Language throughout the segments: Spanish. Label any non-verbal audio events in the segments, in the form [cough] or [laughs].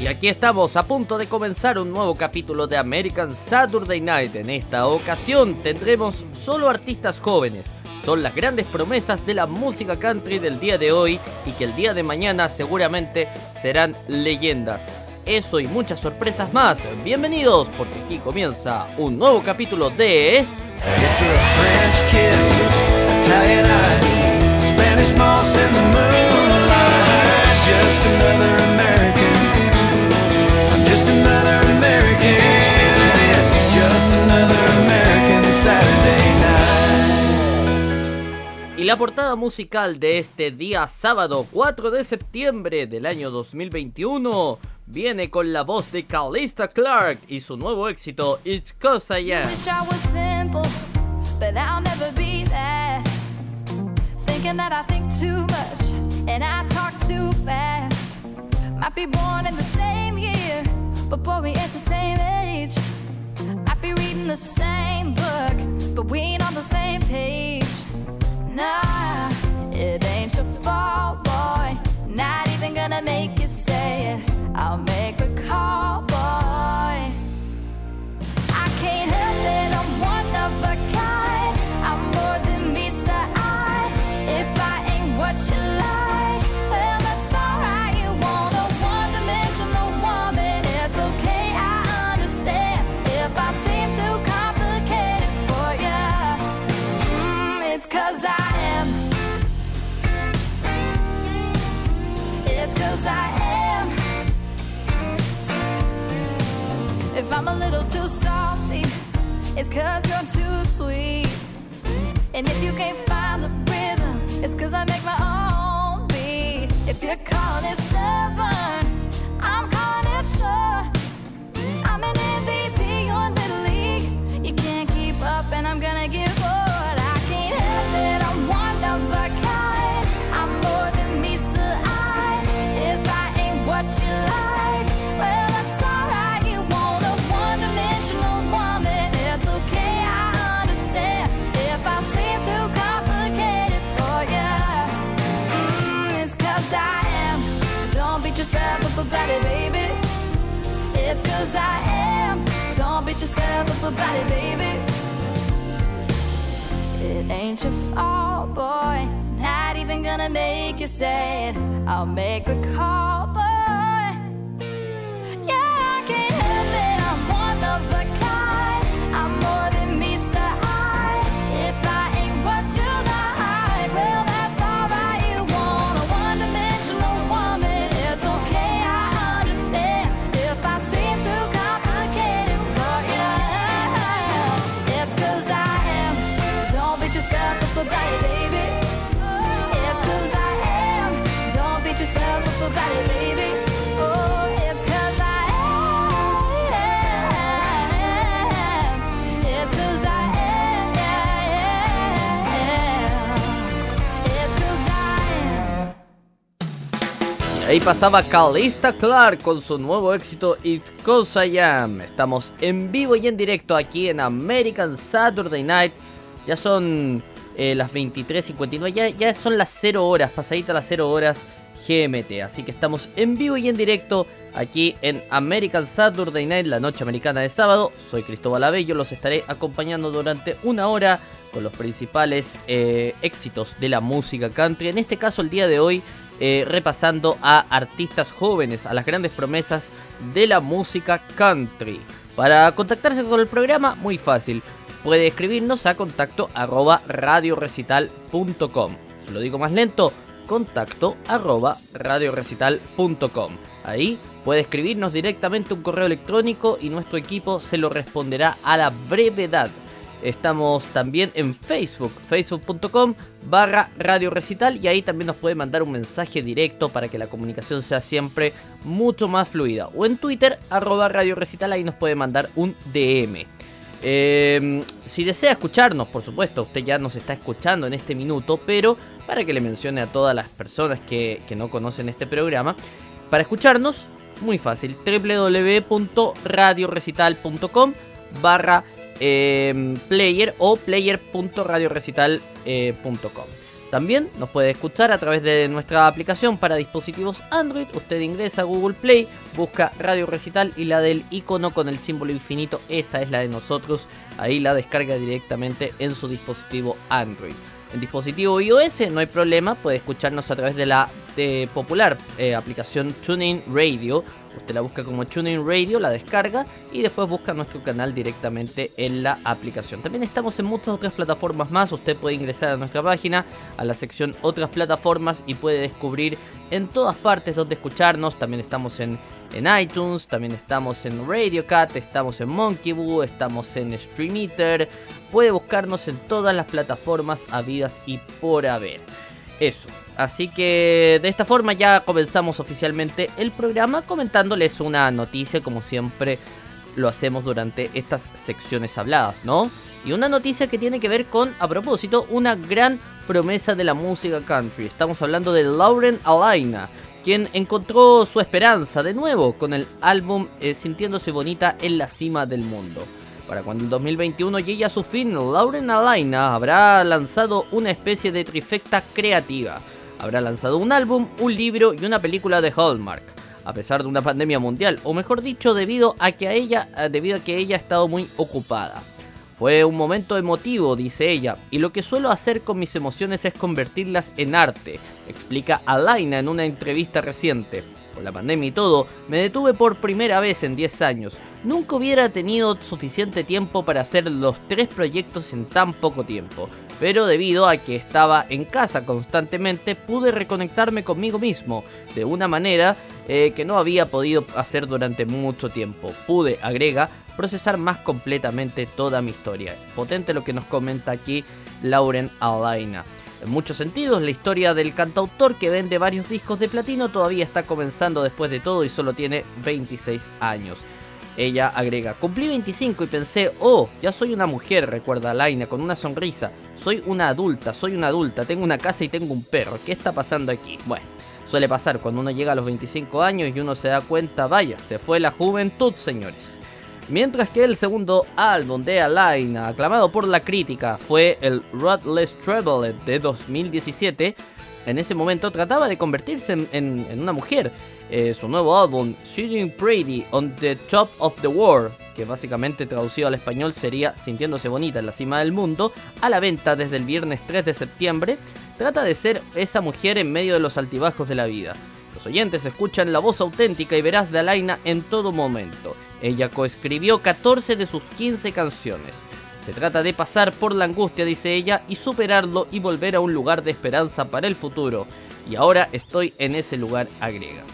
Y aquí estamos a punto de comenzar un nuevo capítulo de American Saturday Night. En esta ocasión tendremos solo artistas jóvenes. Son las grandes promesas de la música country del día de hoy y que el día de mañana seguramente serán leyendas. Eso y muchas sorpresas más. Bienvenidos porque aquí comienza un nuevo capítulo de... la portada musical de este día sábado 4 de septiembre del año 2021 viene con la voz de Calista Clark y su nuevo éxito It's Cause I Am. Might be born in the same year, but boy, we at the same age. Might be reading the same book, but we ain't on the same page. It ain't your fault, boy. Not even gonna make you say it. I'll make call, boy. I can't help it, I'm one of a it's cause I am. It's cause I am. If I'm a little too salty, it's cause you're too sweet. And if you can't find the rhythm, it's cause I make my own beat. If you're calling it stubborn, I'm baby. It ain't your fault, boy. Not even gonna make you sad. I'll make the call, Ahí pasaba Calista Clark con su nuevo éxito It Cause I Am. Estamos en vivo y en directo aquí en American Saturday Night. Ya son eh, las 23.59, ya, ya son las 0 horas, pasadita las 0 horas GMT. Así que estamos en vivo y en directo aquí en American Saturday Night, la noche americana de sábado. Soy Cristóbal Abello, los estaré acompañando durante una hora con los principales eh, éxitos de la música country. En este caso, el día de hoy, eh, repasando a artistas jóvenes, a las grandes promesas de la música country. Para contactarse con el programa, muy fácil. Puede escribirnos a contacto arroba radiorecital.com. Se lo digo más lento, contacto arroba radiorecital.com. Ahí puede escribirnos directamente un correo electrónico y nuestro equipo se lo responderá a la brevedad. Estamos también en Facebook, facebook.com barra Radio Recital y ahí también nos puede mandar un mensaje directo para que la comunicación sea siempre mucho más fluida. O en Twitter, arroba Radio Recital, ahí nos puede mandar un DM. Eh, si desea escucharnos, por supuesto, usted ya nos está escuchando en este minuto, pero para que le mencione a todas las personas que, que no conocen este programa, para escucharnos, muy fácil, www.radiorecital.com barra eh, player o player.radiorecital.com. También nos puede escuchar a través de nuestra aplicación para dispositivos Android. Usted ingresa a Google Play, busca Radio Recital y la del icono con el símbolo infinito, esa es la de nosotros. Ahí la descarga directamente en su dispositivo Android. En dispositivo iOS no hay problema, puede escucharnos a través de la popular eh, aplicación TuneIn Radio Usted la busca como TuneIn Radio, la descarga y después busca nuestro canal directamente en la aplicación. También estamos en muchas otras plataformas más. Usted puede ingresar a nuestra página, a la sección otras plataformas y puede descubrir en todas partes donde escucharnos. También estamos en, en iTunes, también estamos en Radio Cat, estamos en Monkey Boo, estamos en Streameter. Puede buscarnos en todas las plataformas habidas y por haber. Eso. Así que de esta forma ya comenzamos oficialmente el programa comentándoles una noticia como siempre lo hacemos durante estas secciones habladas, ¿no? Y una noticia que tiene que ver con, a propósito, una gran promesa de la música country. Estamos hablando de Lauren Alaina, quien encontró su esperanza de nuevo con el álbum eh, Sintiéndose Bonita en la cima del mundo. Para cuando el 2021 llegue a su fin, Lauren Alaina habrá lanzado una especie de trifecta creativa. Habrá lanzado un álbum, un libro y una película de Hallmark. A pesar de una pandemia mundial, o mejor dicho, debido a que, a ella, eh, debido a que ella ha estado muy ocupada. Fue un momento emotivo, dice ella, y lo que suelo hacer con mis emociones es convertirlas en arte, explica Alaina en una entrevista reciente la pandemia y todo, me detuve por primera vez en 10 años. Nunca hubiera tenido suficiente tiempo para hacer los tres proyectos en tan poco tiempo, pero debido a que estaba en casa constantemente pude reconectarme conmigo mismo de una manera eh, que no había podido hacer durante mucho tiempo. Pude, agrega, procesar más completamente toda mi historia. Potente lo que nos comenta aquí Lauren Alaina. En muchos sentidos, la historia del cantautor que vende varios discos de platino todavía está comenzando después de todo y solo tiene 26 años. Ella agrega, cumplí 25 y pensé, oh, ya soy una mujer, recuerda Laina con una sonrisa. Soy una adulta, soy una adulta, tengo una casa y tengo un perro. ¿Qué está pasando aquí? Bueno, suele pasar cuando uno llega a los 25 años y uno se da cuenta, vaya, se fue la juventud, señores. Mientras que el segundo álbum de Alaina, aclamado por la crítica, fue el Ruthless Traveler de 2017, en ese momento trataba de convertirse en, una mujer. Eh, su nuevo álbum, Shooting Pretty on the Top of the World, que básicamente traducido al español sería Sintiéndose bonita en la cima del mundo, a la venta desde el viernes 3 de septiembre, trata de ser esa mujer en medio de los altibajos de la vida. Los oyentes escuchan la voz auténtica y veraz de Alaina en todo momento. Ella coescribió 14 de sus 15 canciones. Se trata de pasar por la angustia, dice ella, y superarlo y volver a un lugar de esperanza para el futuro. Y ahora estoy en ese lugar, agrega.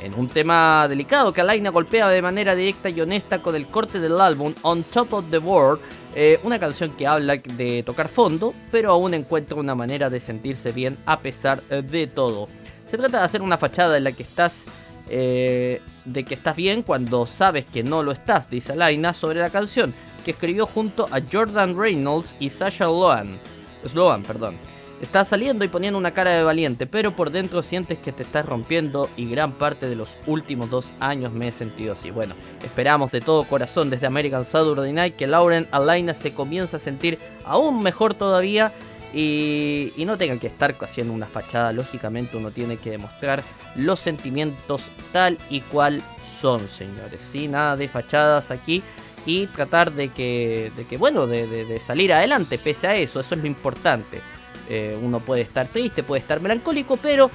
En un tema delicado que Alaina golpea de manera directa y honesta con el corte del álbum On Top of the World, eh, una canción que habla de tocar fondo, pero aún encuentra una manera de sentirse bien a pesar de todo. Se trata de hacer una fachada en la que estás eh, de que estás bien cuando sabes que no lo estás, dice Alaina sobre la canción, que escribió junto a Jordan Reynolds y Sasha Sloan. Sloan, perdón. Estás saliendo y poniendo una cara de valiente, pero por dentro sientes que te estás rompiendo y gran parte de los últimos dos años me he sentido así. Bueno, esperamos de todo corazón desde American Saturday Night que Lauren Alaina se comience a sentir aún mejor todavía y, no tengan que estar haciendo una fachada. Lógicamente uno tiene que demostrar los sentimientos tal y cual son, señores. Sin nada de fachadas aquí y tratar de que, de que bueno, de, salir adelante pese a eso. Eso es lo importante. Eh, uno puede estar triste, puede estar melancólico, pero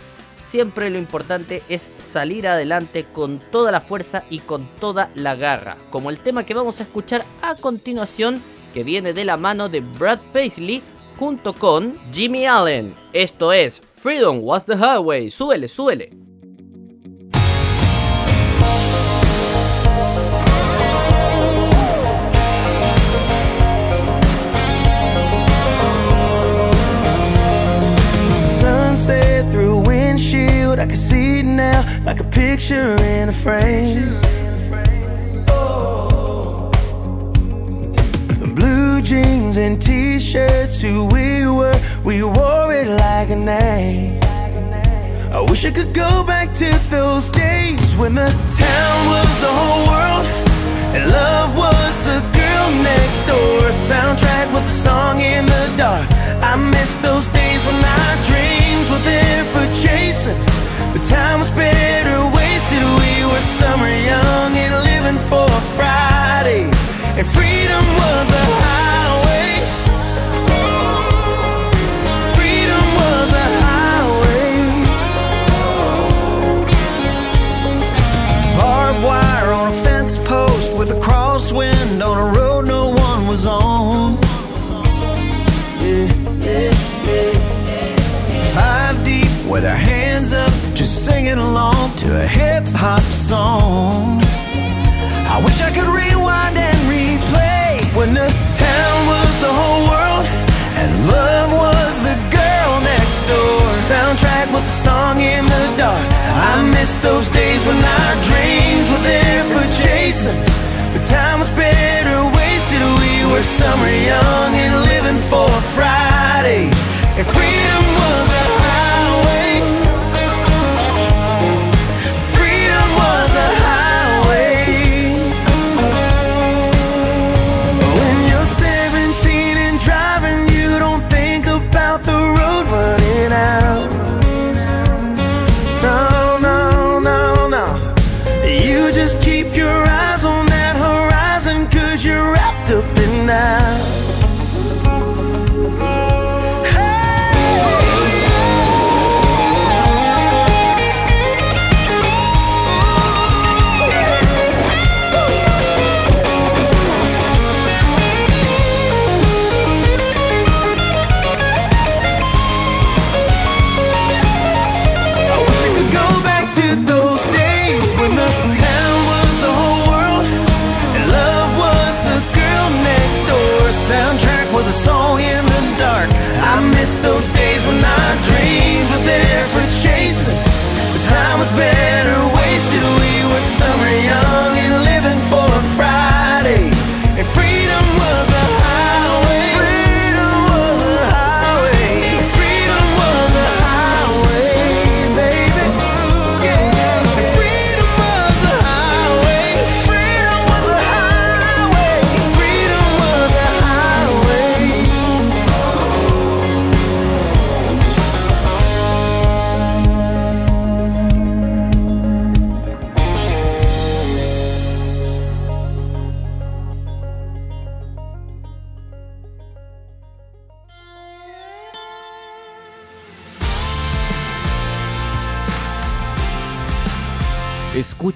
siempre lo importante es salir adelante con toda la fuerza y con toda la garra. Como el tema que vamos a escuchar a continuación, que viene de la mano de Brad Paisley junto con Jimmy Allen. Esto es Freedom Was the Highway. Súbele, súbele. Sunset through windshield, I can see it now like a picture in a frame. Jeans and t-shirts Who we were, we wore it like a name I wish I could go back to those days When the town was the whole world And love was the girl next door. Soundtrack with a song in the dark summer young and living for a Friday.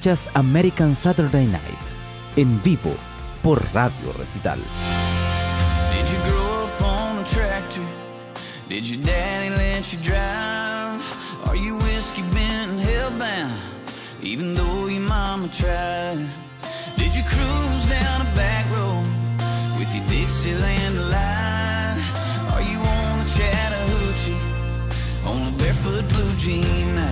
escuchas American Saturday Night en vivo por Radio Recital. Did you grow up on a tractor? Did your daddy let you drive? Are you whiskey bent and hellbound? Even though your mama tried. Did you cruise down a back road with your Dixieland line? Are you on the Chattahoochee on a barefoot blue jean?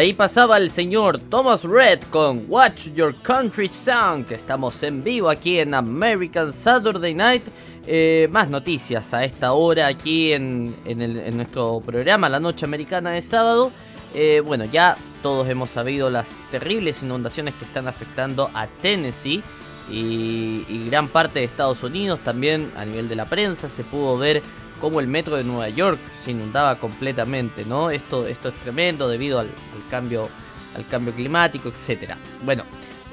Ahí pasaba el señor Thomas Red con Watch Your Country Song, estamos en vivo aquí en American Saturday Night. Eh, más noticias a esta hora aquí en, en, nuestro programa La Noche Americana de sábado. Eh, bueno, ya todos hemos sabido las terribles inundaciones que están afectando a Tennessee y gran parte de Estados Unidos. También a nivel de la prensa se pudo ver cómo el metro de Nueva York se inundaba completamente, ¿no? Esto, esto es tremendo debido al, cambio, al cambio climático, etc. Bueno,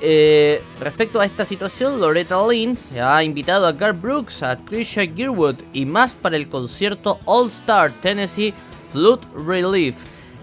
eh, respecto a esta situación, Loretta Lynn ha invitado a Garth Brooks, a Trisha Gearwood y más para el concierto All Star Tennessee Flood Relief.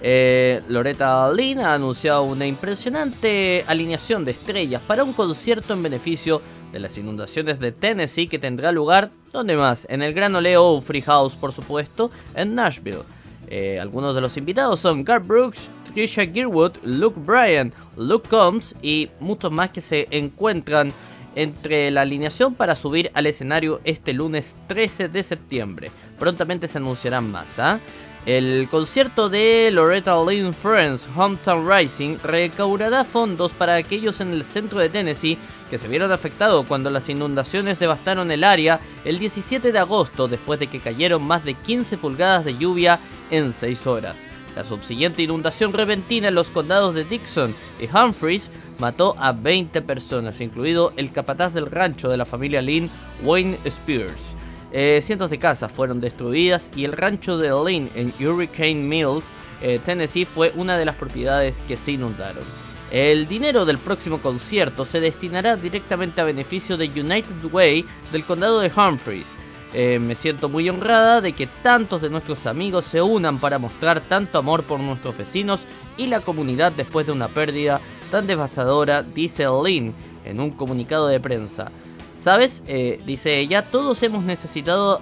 Eh, Loretta Lynn ha anunciado una impresionante alineación de estrellas para un concierto en beneficio de las inundaciones de Tennessee que tendrá lugar, ¿dónde más? En el Gran Ole Free House, por supuesto, en Nashville. Eh, algunos de los invitados son Garth Brooks, Trisha Gearwood, Luke Bryan, Luke Combs y muchos más que se encuentran entre la alineación para subir al escenario este lunes 13 de septiembre. Prontamente se anunciarán más. ¿ah? El concierto de Loretta Lynn Friends Hometown Rising recaudará fondos para aquellos en el centro de Tennessee que se vieron afectados cuando las inundaciones devastaron el área el 17 de agosto después de que cayeron más de 15 pulgadas de lluvia en 6 horas. La subsiguiente inundación repentina en los condados de Dixon y Humphreys mató a 20 personas, incluido el capataz del rancho de la familia Lynn, Wayne Spears. Eh, cientos de casas fueron destruidas y el rancho de Lynn en Hurricane Mills, eh, Tennessee, fue una de las propiedades que se inundaron. El dinero del próximo concierto se destinará directamente a beneficio de United Way del condado de Humphreys. Eh, me siento muy honrada de que tantos de nuestros amigos se unan para mostrar tanto amor por nuestros vecinos y la comunidad después de una pérdida tan devastadora, dice Lynn en un comunicado de prensa. ¿Sabes? Eh, dice ella, todos hemos necesitado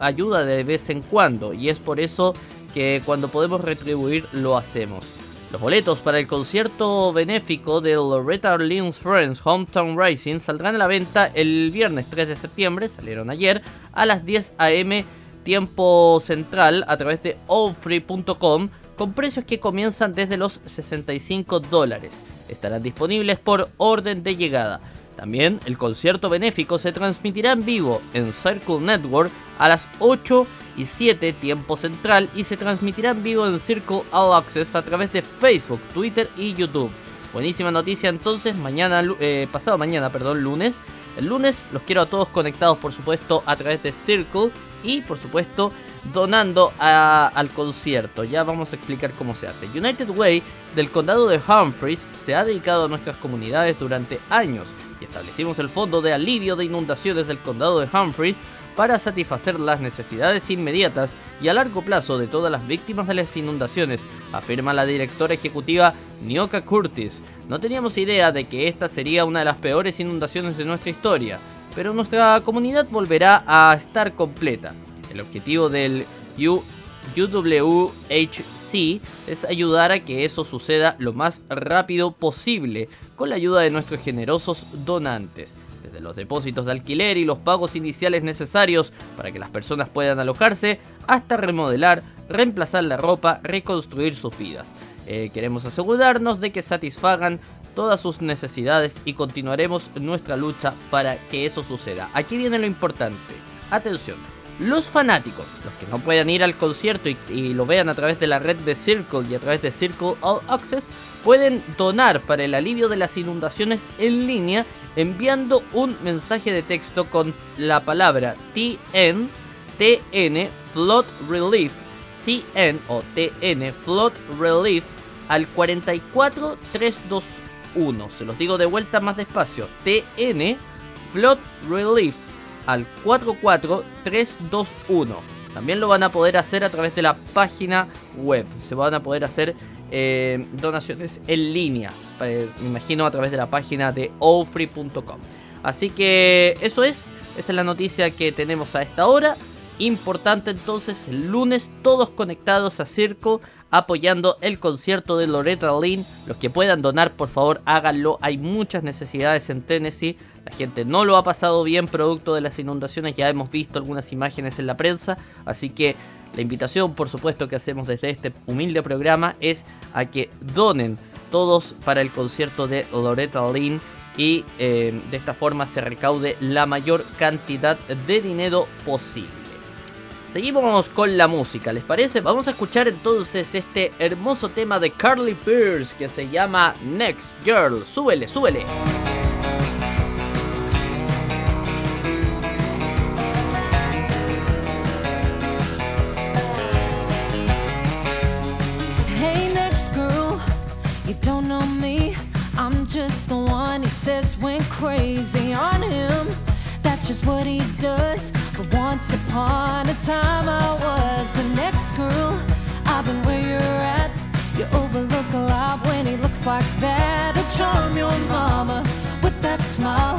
ayuda de vez en cuando y es por eso que cuando podemos retribuir lo hacemos. Los boletos para el concierto benéfico de Loretta Lynn's Friends Hometown Rising saldrán a la venta el viernes 3 de septiembre, salieron ayer, a las 10 am tiempo central a través de allfree.com con precios que comienzan desde los 65 dólares. Estarán disponibles por orden de llegada. También el concierto benéfico se transmitirá en vivo en Circle Network a las 8 y 7 tiempo central y se transmitirá en vivo en Circle All Access a través de Facebook, Twitter y YouTube. Buenísima noticia entonces, mañana, eh, pasado mañana, perdón, lunes. El lunes los quiero a todos conectados por supuesto a través de Circle y por supuesto donando al concierto. Ya vamos a explicar cómo se hace. United Way del condado de Humphreys se ha dedicado a nuestras comunidades durante años y establecimos el Fondo de Alivio de Inundaciones del Condado de Humphreys para satisfacer las necesidades inmediatas y a largo plazo de todas las víctimas de las inundaciones, afirma la directora ejecutiva Nioka Curtis. No teníamos idea de que esta sería una de las peores inundaciones de nuestra historia, pero nuestra comunidad volverá a estar completa. El objetivo del UWHC es ayudar a que eso suceda lo más rápido posible con la ayuda de nuestros generosos donantes. Desde los depósitos de alquiler y los pagos iniciales necesarios para que las personas puedan alojarse, hasta remodelar, reemplazar la ropa, reconstruir sus vidas. Eh, queremos asegurarnos de que satisfagan todas sus necesidades y continuaremos nuestra lucha para que eso suceda. Aquí viene lo importante. Atención, los fanáticos, los que no puedan ir al concierto y, lo vean a través de la red de Circle y a través de Circle All Access, pueden donar para el alivio de las inundaciones en línea enviando un mensaje de texto con la palabra TN, TN Flood Relief, TN o TN Flood Relief al 44321. Se los digo de vuelta más despacio. TN Flood Relief al 44321. También lo van a poder hacer a través de la página web. Se van a poder hacer eh, donaciones en línea, eh, me imagino a través de la página de ofree.com. Así que eso es, esa es la noticia que tenemos a esta hora. Importante entonces, el lunes todos conectados a Circo apoyando el concierto de Loretta Lynn. Los que puedan donar, por favor, háganlo. Hay muchas necesidades en Tennessee. La gente no lo ha pasado bien producto de las inundaciones. Ya hemos visto algunas imágenes en la prensa. Así que la invitación, por supuesto, que hacemos desde este humilde programa es a que donen todos para el concierto de Loretta Lynn y eh, de esta forma se recaude la mayor cantidad de dinero posible. Seguimos con la música, ¿les parece? Vamos a escuchar entonces este hermoso tema de Carly Pierce que se llama Next Girl. Súbele, súbele. princess went crazy on him. That's just what he does. But once upon a time, I was the next girl. I've been where you're at. You overlook a lot when he looks like that. A charm your mama with that smile.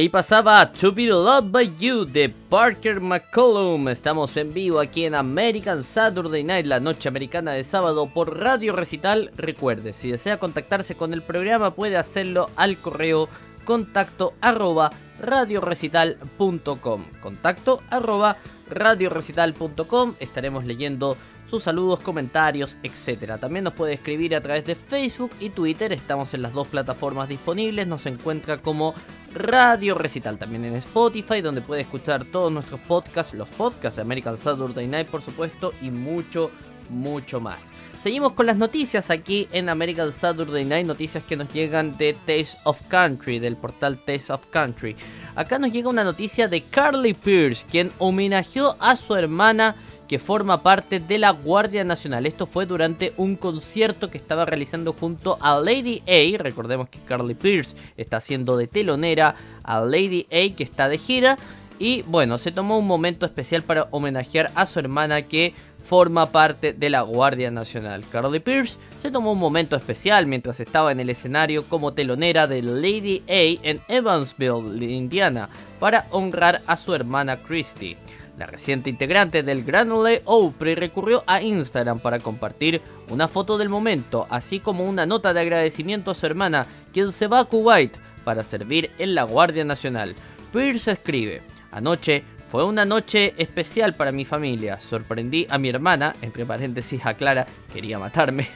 Ahí pasaba To Be Loved by You de Parker McCollum. Estamos en vivo aquí en American Saturday Night, la noche americana de sábado por Radio Recital. Recuerde, si desea contactarse con el programa puede hacerlo al correo contacto arroba radiorecital.com. Contacto arroba radiorecital.com. Estaremos leyendo sus saludos, comentarios, etc. También nos puede escribir a través de Facebook y Twitter. Estamos en las dos plataformas disponibles. Nos encuentra como Radio Recital. También en Spotify, donde puede escuchar todos nuestros podcasts, los podcasts de American Saturday Night, por supuesto, y mucho, mucho más. Seguimos con las noticias aquí en American Saturday Night, noticias que nos llegan de Taste of Country, del portal Taste of Country. Acá nos llega una noticia de Carly Pierce, quien homenajeó a su hermana que forma parte de la Guardia Nacional. Esto fue durante un concierto que estaba realizando junto a Lady A. Recordemos que Carly Pierce está haciendo de telonera a Lady A que está de gira. Y bueno, se tomó un momento especial para homenajear a su hermana que forma parte de la Guardia Nacional. Carly Pierce se tomó un momento especial mientras estaba en el escenario como telonera de Lady A en Evansville, Indiana, para honrar a su hermana Christy. La reciente integrante del Grand Ole Opry recurrió a Instagram para compartir una foto del momento, así como una nota de agradecimiento a su hermana, quien se va a Kuwait para servir en la Guardia Nacional. Pierce escribe, anoche fue una noche especial para mi familia. Sorprendí a mi hermana, entre paréntesis aclara, quería matarme.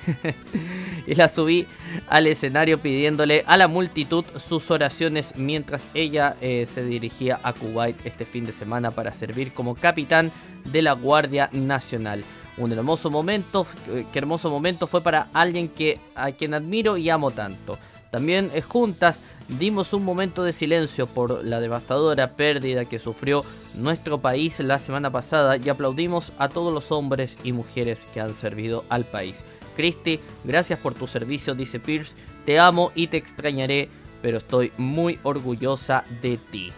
[laughs] y la subí al escenario pidiéndole a la multitud sus oraciones mientras ella eh, se dirigía a Kuwait este fin de semana para servir como capitán de la Guardia Nacional. Un hermoso momento, eh, qué hermoso momento fue para alguien que a quien admiro y amo tanto. También eh, juntas dimos un momento de silencio por la devastadora pérdida que sufrió nuestro país la semana pasada y aplaudimos a todos los hombres y mujeres que han servido al país. Christy, gracias por tu servicio, dice Pierce. Te amo y te extrañaré, pero estoy muy orgullosa de ti.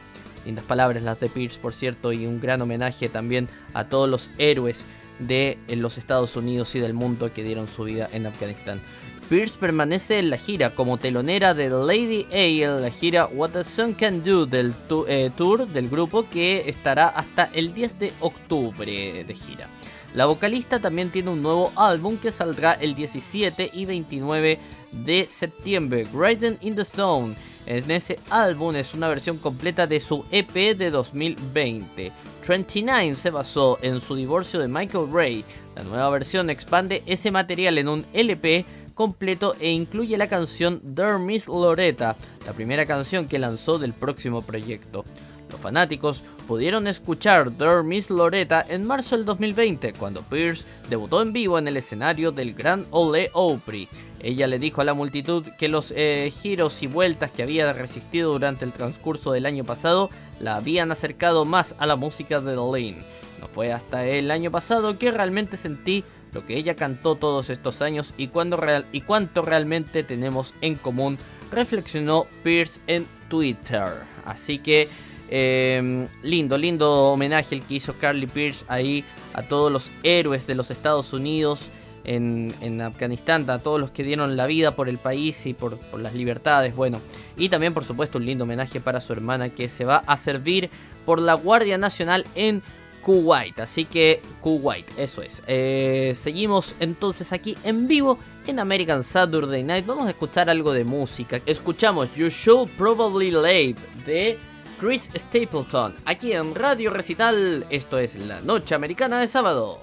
Lindas palabras las de Pierce, por cierto, y un gran homenaje también a todos los héroes de los Estados Unidos y del mundo que dieron su vida en Afganistán. Pierce permanece en la gira como telonera de Lady A en la gira What the Sun Can Do del eh, tour del grupo que estará hasta el 10 de octubre de gira. La vocalista también tiene un nuevo álbum que saldrá el 17 y 29 de septiembre, Written in the Stone. En ese álbum es una versión completa de su EP de 2020. 29 se basó en su divorcio de Michael Ray. La nueva versión expande ese material en un LP completo e incluye la canción Der Miss Loretta, la primera canción que lanzó del próximo proyecto. Los fanáticos pudieron escuchar Der Miss Loretta en marzo del 2020, cuando Pierce debutó en vivo en el escenario del Grand Ole Opry. Ella le dijo a la multitud que los eh, giros y vueltas que había resistido durante el transcurso del año pasado la habían acercado más a la música de Lane. No fue hasta el año pasado que realmente sentí lo que ella cantó todos estos años y, real, y cuánto realmente tenemos en común, reflexionó Pierce en Twitter. Así que em, lindo, lindo homenaje el que hizo Carly Pierce ahí a todos los héroes de los Estados Unidos en, Afganistán, a todos los que dieron la vida por el país y por, por, las libertades. Bueno, y también por supuesto un lindo homenaje para su hermana que se va a servir por la Guardia Nacional en Kuwait. Así que Kuwait, eso es. Eh, seguimos entonces aquí en vivo en American Saturday Night. Vamos a escuchar algo de música. Escuchamos You Should Probably Live de Chris Stapleton. Aquí en Radio Recital. Esto es la noche americana de sábado.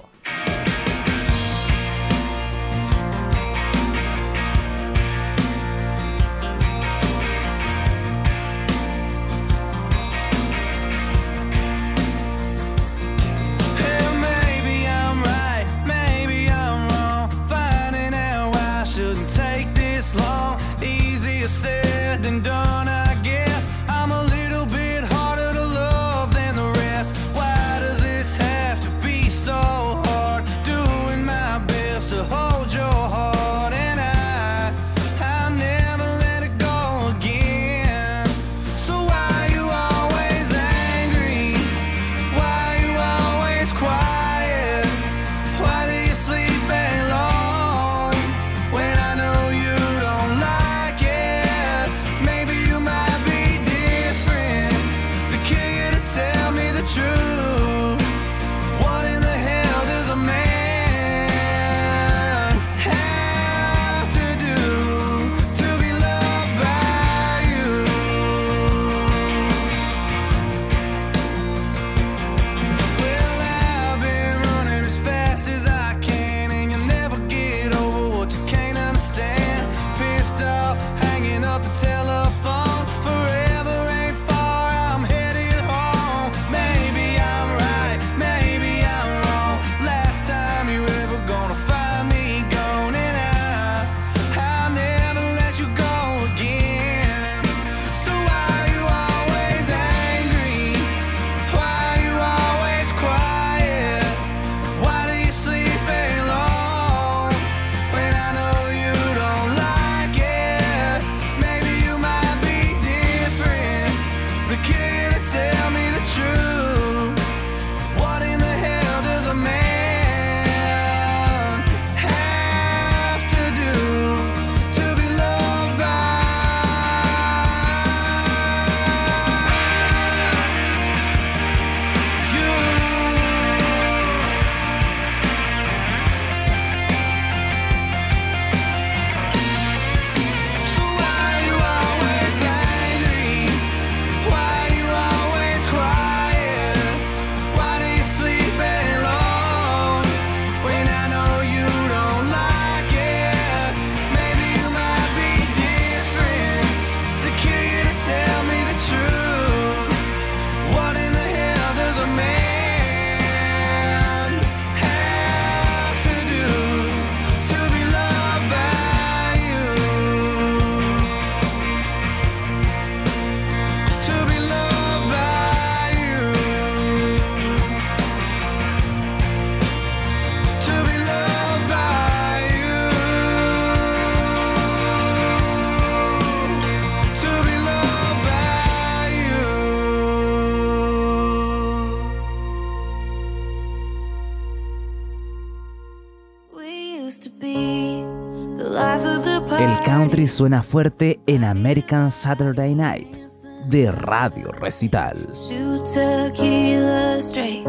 Country suena fuerte en American Saturday Night de Radio Recital. Shoot tequila straight,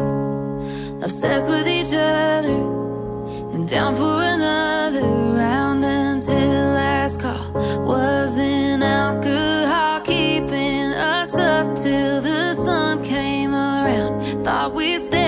obsessed with each other, and down for another round until last call. Wasn't alcohol keeping us up till the sun came around? Thought we'd stay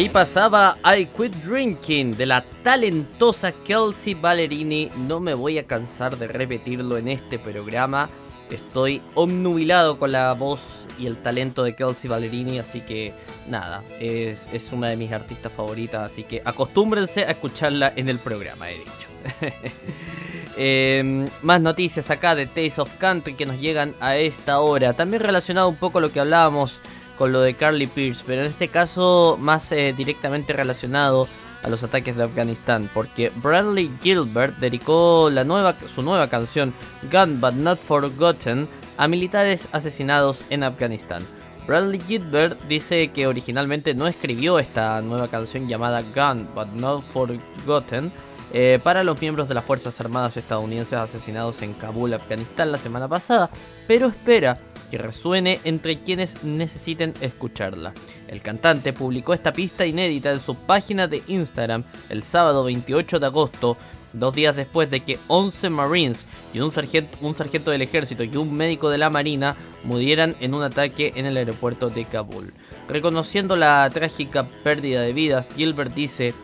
ahí pasaba I Quit Drinking de la talentosa Kelsey Ballerini. No me voy a cansar de repetirlo en este programa. Estoy omnubilado con la voz y el talento de Kelsey Ballerini, así que nada, es, es una de mis artistas favoritas, así que acostúmbrense a escucharla en el programa, he dicho. [laughs] Eh, más noticias acá de Taste of Country que nos llegan a esta hora. También relacionado un poco a lo que hablábamos con lo de Carly Pierce, pero en este caso más eh, directamente relacionado a los ataques de Afganistán, porque Bradley Gilbert dedicó la nueva, su nueva canción Gun But Not Forgotten a militares asesinados en Afganistán. Bradley Gilbert dice que originalmente no escribió esta nueva canción llamada Gun But Not Forgotten eh, para los miembros de las Fuerzas Armadas estadounidenses asesinados en Kabul, Afganistán la semana pasada, pero espera que resuene entre quienes necesiten escucharla. El cantante publicó esta pista inédita en su página de Instagram el sábado 28 de agosto, dos días después de que 11 Marines y un sargento, del ejército y un médico de la Marina murieran en un ataque en el aeropuerto de Kabul. Reconociendo la trágica pérdida de vidas, Gilbert dice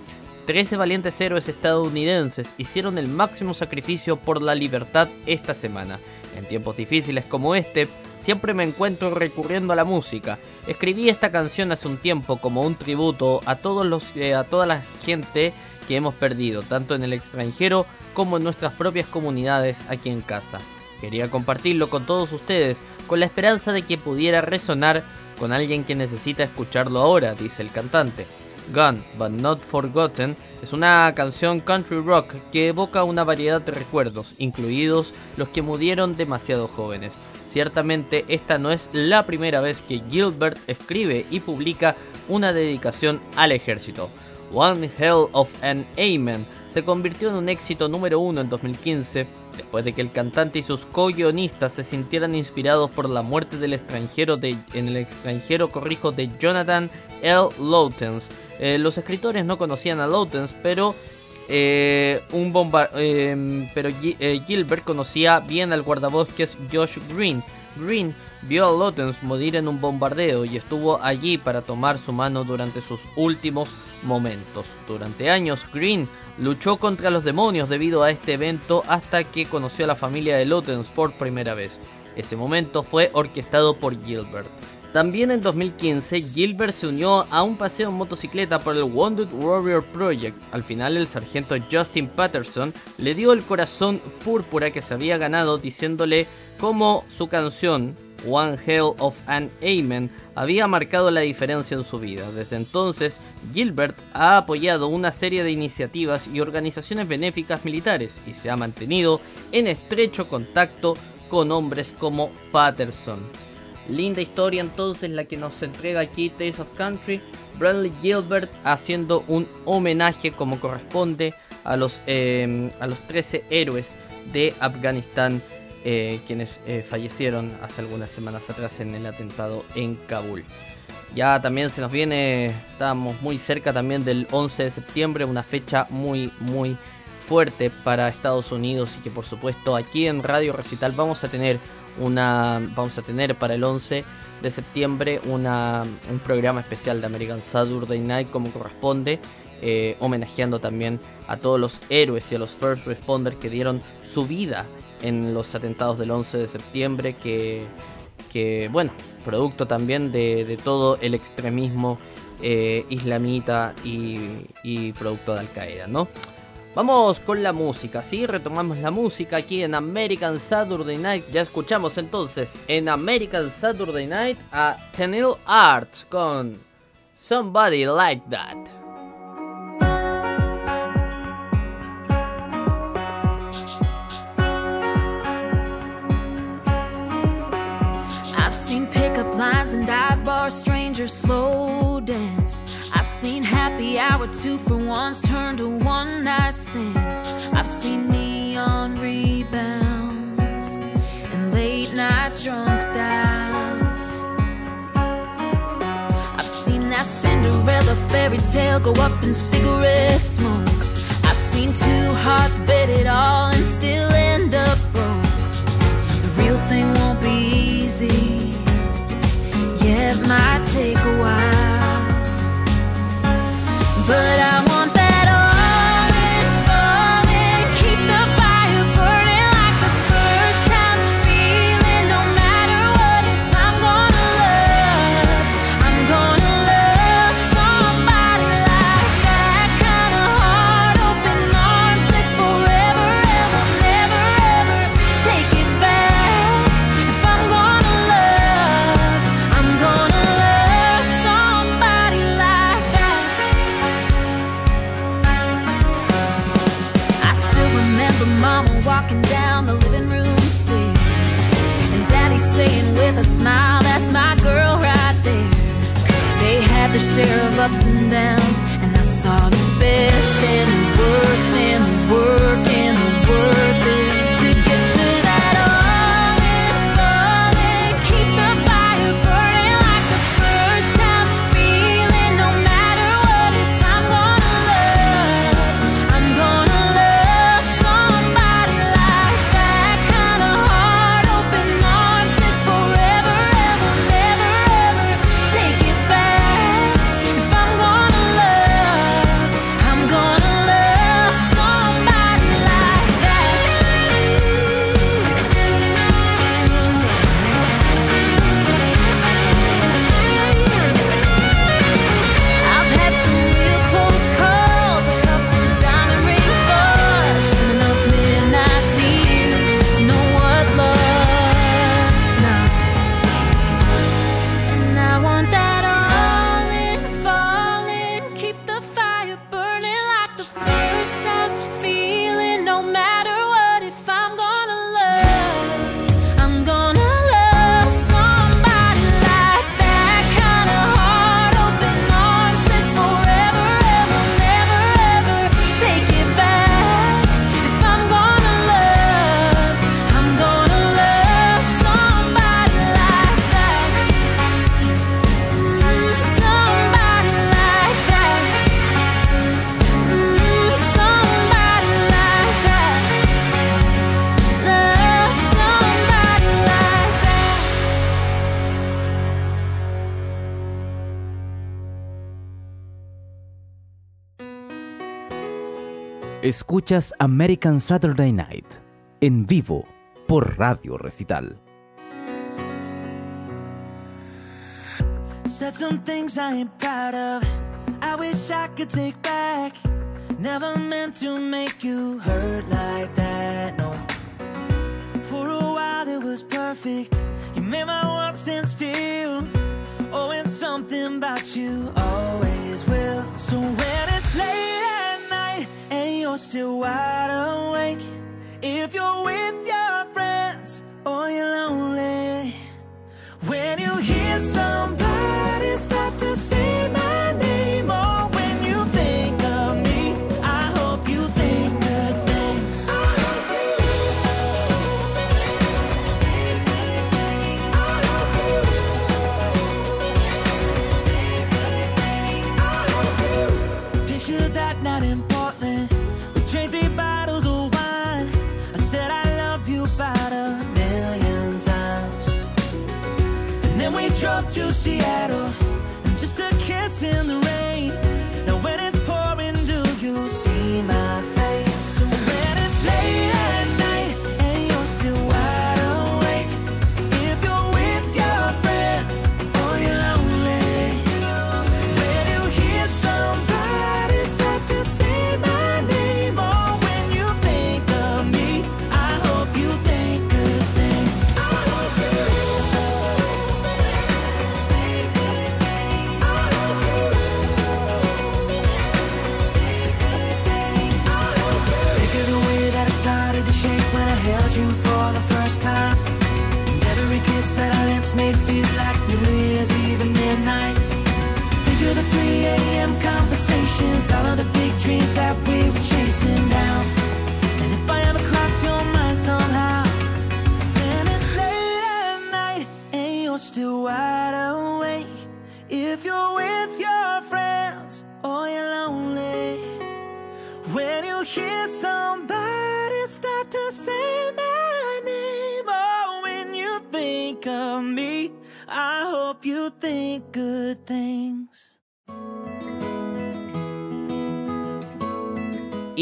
13 valientes héroes estadounidenses hicieron el máximo sacrificio por la libertad esta semana. En tiempos difíciles como este, siempre me encuentro recurriendo a la música. Escribí esta canción hace un tiempo como un tributo a todos los eh, a toda la gente que hemos perdido, tanto en el extranjero como en nuestras propias comunidades aquí en casa. Quería compartirlo con todos ustedes con la esperanza de que pudiera resonar con alguien que necesita escucharlo ahora, dice el cantante. Gone But Not Forgotten es una canción country rock que evoca una variedad de recuerdos, incluidos los que murieron demasiado jóvenes. Ciertamente esta no es la primera vez que Gilbert escribe y publica una dedicación al ejército. One Hell of an Amen se convirtió en un éxito número uno en 2015 Después de que el cantante y sus co-guionistas se sintieran inspirados por la muerte del extranjero en el extranjero corrijo de Jonathan L. Lawtens. Eh, los escritores no conocían a Lawtens, pero eh, un bomba eh, pero eh, Gilbert conocía bien al guardabosques Josh Green. Green vio a Lawtens morir en un bombardeo y estuvo allí para tomar su mano durante sus últimos momentos. Durante años, Green luchó contra los demonios debido a este evento hasta que conoció a la familia de Lawtens por primera vez. Ese momento fue orquestado por Gilbert. También en 2015, Gilbert se unió a un paseo en motocicleta por el Wounded Warrior Project. Al final, el sargento Justin Patterson le dio el corazón púrpura que se había ganado diciéndole cómo su canción One Hell of an Amen había marcado la diferencia en su vida. Desde entonces, Gilbert ha apoyado una serie de iniciativas y organizaciones benéficas militares y se ha mantenido en estrecho contacto con hombres como Patterson. Linda historia entonces la que nos entrega aquí Taste of Country. Bradley Gilbert haciendo un homenaje como corresponde a los, eh, a los 13 héroes de Afganistán eh, quienes eh, fallecieron hace algunas semanas atrás en el atentado en Kabul. Ya también se nos viene, estamos muy cerca también del 11 de septiembre, una fecha muy, muy fuerte para Estados Unidos y que por supuesto aquí en Radio Recital vamos a tener una vamos a tener para el 11 de septiembre una, un programa especial de American Saturday Night como corresponde, eh, homenajeando también a todos los héroes y a los first responders que dieron su vida en los atentados del 11 de septiembre, que, que bueno, producto también de, de todo el extremismo eh, islamita y, y producto de Al Qaeda, ¿no? Vamos con la música, ¿sí? Retomamos la música aquí en American Saturday Night. Ya escuchamos entonces en American Saturday Night a Tenil Art con Somebody Like That. I've seen pickup lines and dive bar strangers slow hour two for ones turn to one night stands. I've seen neon rebounds and late night drunk dives. I've seen that Cinderella fairy tale go up in cigarette smoke. I've seen two hearts bet it all and still end up broke. The real thing won't be easy. Yeah, it might take a while. But I Escuchas American Saturday Night en vivo por Radio Recital. Said some things I ain't proud of. I wish I could take back. Never meant to make you hurt like that, no. For a while it was perfect. You made my stand still. Oh, and something about you always will. So when it's late you're still wide awake, if you're with your friends or you're lonely, when you hear somebody start to say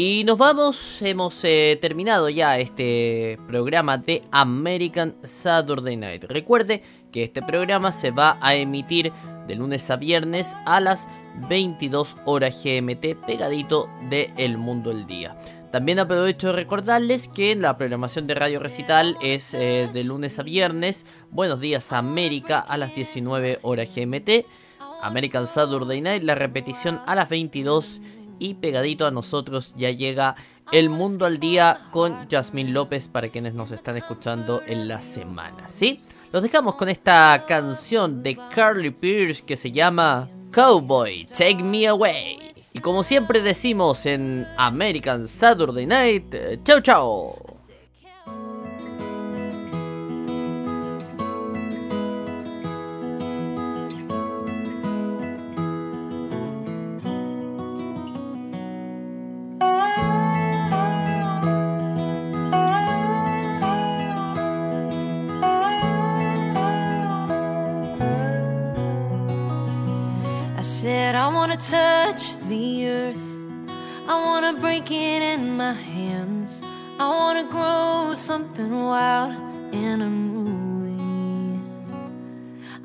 Y nos vamos, hemos eh, terminado ya este programa de American Saturday Night. Recuerde que este programa se va a emitir de lunes a viernes a las 22 horas GMT, pegadito de El Mundo el Día. También aprovecho de recordarles que la programación de Radio Recital es eh, de lunes a viernes. Buenos días América a las 19 horas GMT. American Saturday Night, la repetición a las 22 y pegadito a nosotros ya llega El Mundo al Día con Jasmine López para quienes nos están escuchando en la semana, ¿sí? Los dejamos con esta canción de Carly Pierce que se llama Cowboy, Take Me Away. Y como siempre decimos en American Saturday Night, eh, chau wanna touch the earth. I wanna break it in my hands. I wanna grow something wild and unruly.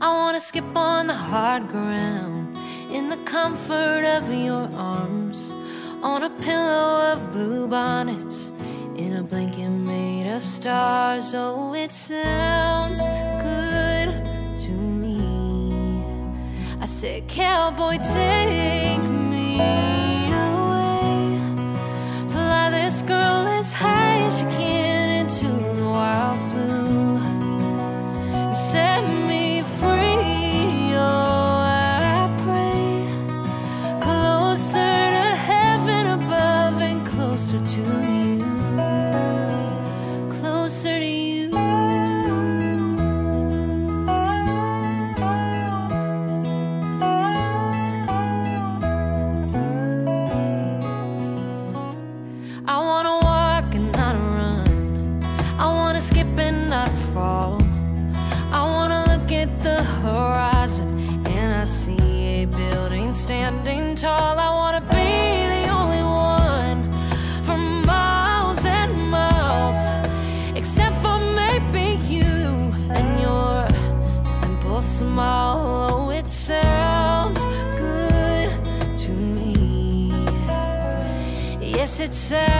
I wanna skip on the hard ground in the comfort of your arms. On a pillow of blue bonnets. In a blanket made of stars. Oh, it sounds good. I said, Cowboy, take me away. Fly this girl as high as she can into the wild horizon and I see a building standing tall. I want to be the only one for miles and miles, except for maybe you and your simple smile. Oh, it sounds good to me. Yes, it sounds.